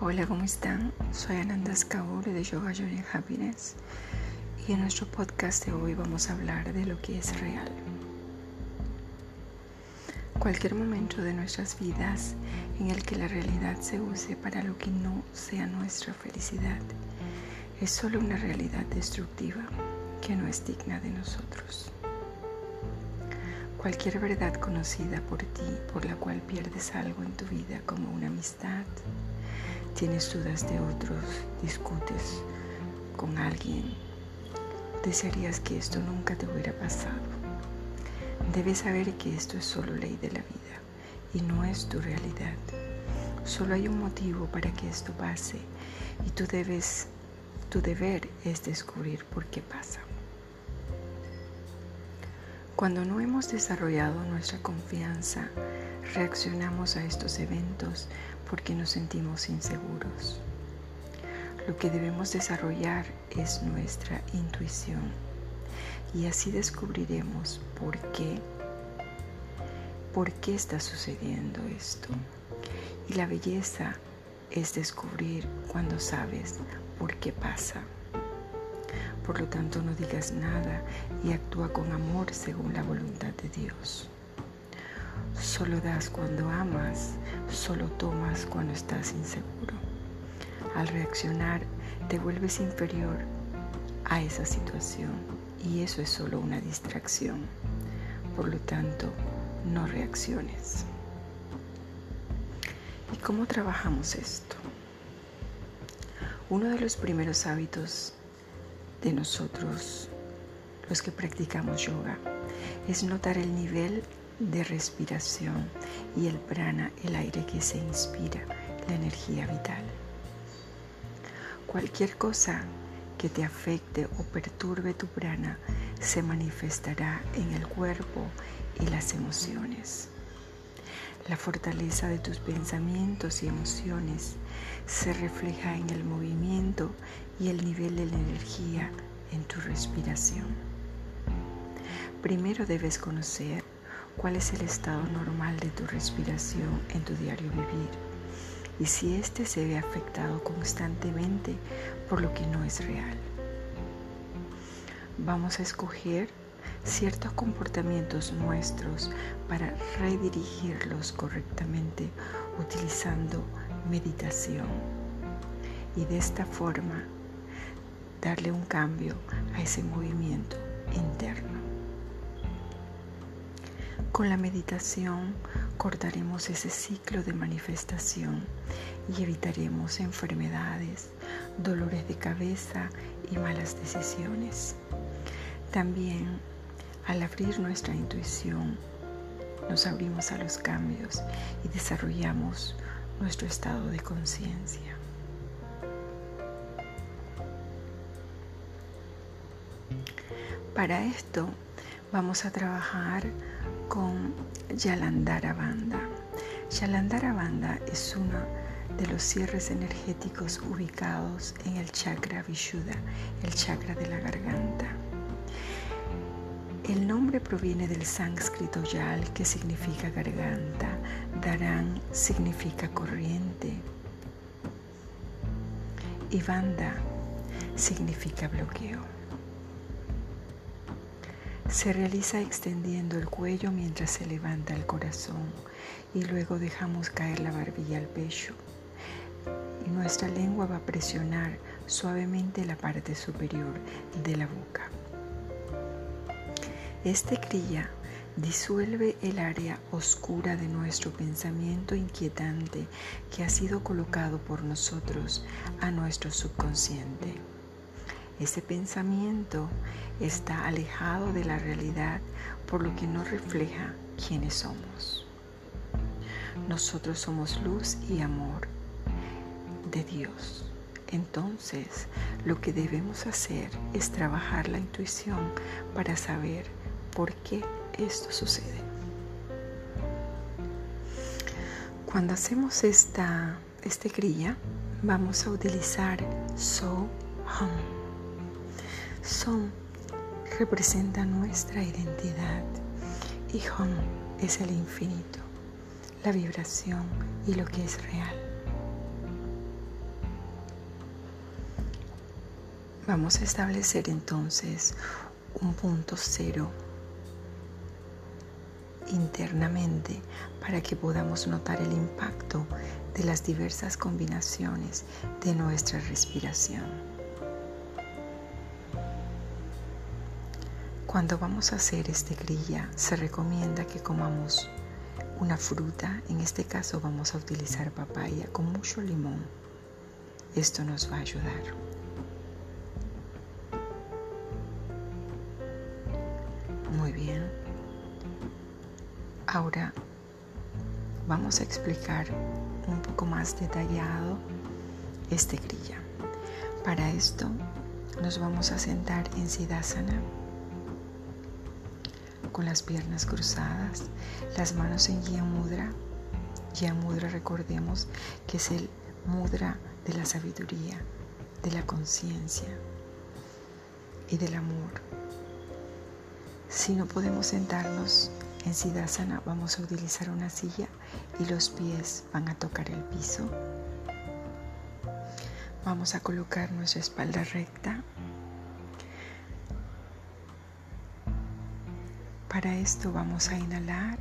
Hola, ¿cómo están? Soy Ananda Skaure de Yoga Journey Happiness y en nuestro podcast de hoy vamos a hablar de lo que es real. Cualquier momento de nuestras vidas en el que la realidad se use para lo que no sea nuestra felicidad es solo una realidad destructiva que no es digna de nosotros. Cualquier verdad conocida por ti por la cual pierdes algo en tu vida como una amistad, tienes dudas de otros, discutes con alguien, desearías que esto nunca te hubiera pasado. Debes saber que esto es solo ley de la vida y no es tu realidad. Solo hay un motivo para que esto pase y tú debes, tu deber es descubrir por qué pasa. Cuando no hemos desarrollado nuestra confianza, reaccionamos a estos eventos porque nos sentimos inseguros. Lo que debemos desarrollar es nuestra intuición y así descubriremos por qué, por qué está sucediendo esto. Y la belleza es descubrir cuando sabes por qué pasa. Por lo tanto, no digas nada y actúa con amor según la voluntad de Dios. Solo das cuando amas, solo tomas cuando estás inseguro. Al reaccionar, te vuelves inferior a esa situación y eso es solo una distracción. Por lo tanto, no reacciones. ¿Y cómo trabajamos esto? Uno de los primeros hábitos de nosotros, los que practicamos yoga, es notar el nivel de respiración y el prana, el aire que se inspira, la energía vital. Cualquier cosa que te afecte o perturbe tu prana se manifestará en el cuerpo y las emociones. La fortaleza de tus pensamientos y emociones se refleja en el movimiento y el nivel de la energía en tu respiración. Primero debes conocer cuál es el estado normal de tu respiración en tu diario vivir y si éste se ve afectado constantemente por lo que no es real. Vamos a escoger ciertos comportamientos nuestros para redirigirlos correctamente utilizando meditación y de esta forma darle un cambio a ese movimiento interno. Con la meditación cortaremos ese ciclo de manifestación y evitaremos enfermedades, dolores de cabeza y malas decisiones. También al abrir nuestra intuición, nos abrimos a los cambios y desarrollamos nuestro estado de conciencia. Para esto vamos a trabajar con Yalandara Banda. Yalandara Banda es uno de los cierres energéticos ubicados en el chakra Vishuddha, el chakra de la garganta. El nombre proviene del sánscrito yal, que significa garganta, daran significa corriente y banda significa bloqueo. Se realiza extendiendo el cuello mientras se levanta el corazón y luego dejamos caer la barbilla al pecho. Nuestra lengua va a presionar suavemente la parte superior de la boca. Este cría disuelve el área oscura de nuestro pensamiento inquietante que ha sido colocado por nosotros a nuestro subconsciente. Ese pensamiento está alejado de la realidad por lo que no refleja quiénes somos. Nosotros somos luz y amor de Dios. Entonces, lo que debemos hacer es trabajar la intuición para saber por qué esto sucede. Cuando hacemos esta, esta grilla, vamos a utilizar so, hum. Son representa nuestra identidad y hum es el infinito, la vibración y lo que es real. Vamos a establecer entonces un punto cero internamente para que podamos notar el impacto de las diversas combinaciones de nuestra respiración. Cuando vamos a hacer este grilla, se recomienda que comamos una fruta, en este caso vamos a utilizar papaya con mucho limón. Esto nos va a ayudar. Ahora vamos a explicar un poco más detallado este grilla. Para esto nos vamos a sentar en Siddhasana con las piernas cruzadas, las manos en Gyan Mudra. Gyan Mudra recordemos que es el mudra de la sabiduría, de la conciencia y del amor. Si no podemos sentarnos en vamos a utilizar una silla y los pies van a tocar el piso. Vamos a colocar nuestra espalda recta. Para esto vamos a inhalar.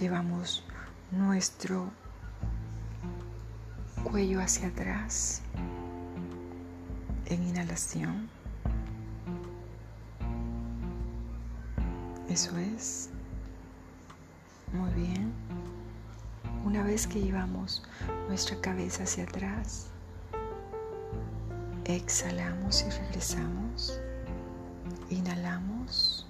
Llevamos nuestro cuello hacia atrás en inhalación. Eso es. Muy bien. Una vez que llevamos nuestra cabeza hacia atrás, exhalamos y regresamos. Inhalamos.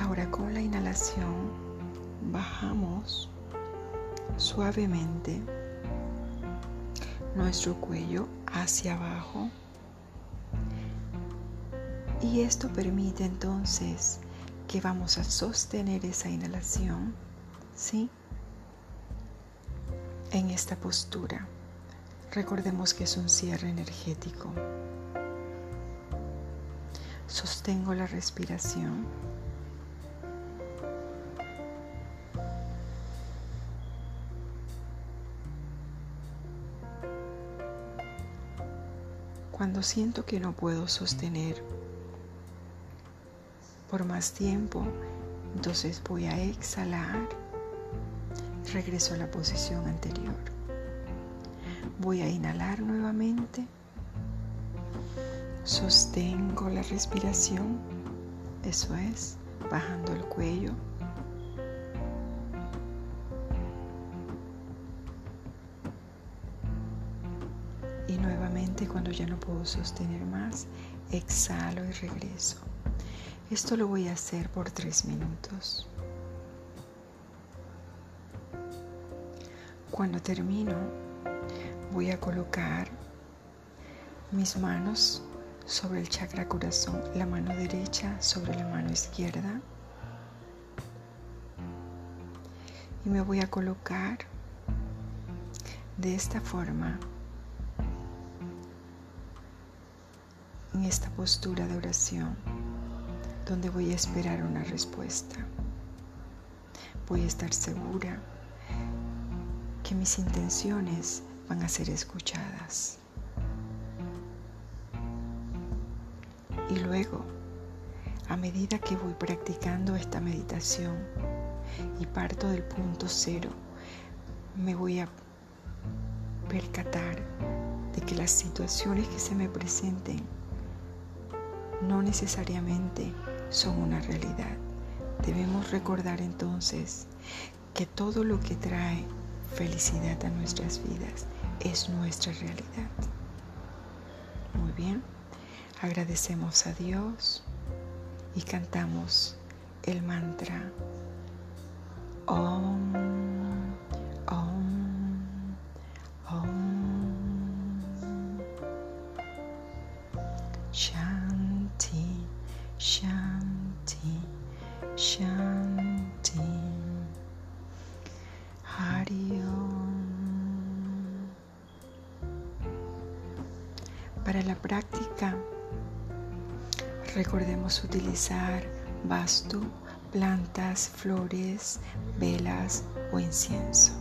Ahora con la inhalación bajamos suavemente nuestro cuello hacia abajo. Y esto permite entonces que vamos a sostener esa inhalación, ¿sí? En esta postura. Recordemos que es un cierre energético. Sostengo la respiración. Cuando siento que no puedo sostener por más tiempo. Entonces voy a exhalar. Regreso a la posición anterior. Voy a inhalar nuevamente. Sostengo la respiración. Eso es, bajando el cuello. Y nuevamente cuando ya no puedo sostener más, exhalo y regreso. Esto lo voy a hacer por tres minutos. Cuando termino, voy a colocar mis manos sobre el chakra corazón, la mano derecha sobre la mano izquierda. Y me voy a colocar de esta forma en esta postura de oración donde voy a esperar una respuesta. Voy a estar segura que mis intenciones van a ser escuchadas. Y luego, a medida que voy practicando esta meditación y parto del punto cero, me voy a percatar de que las situaciones que se me presenten no necesariamente son una realidad. Debemos recordar entonces que todo lo que trae felicidad a nuestras vidas es nuestra realidad. Muy bien, agradecemos a Dios y cantamos el mantra Om, Shanti. Shanti. Hari Para la práctica, recordemos utilizar bastu, plantas, flores, velas o incienso.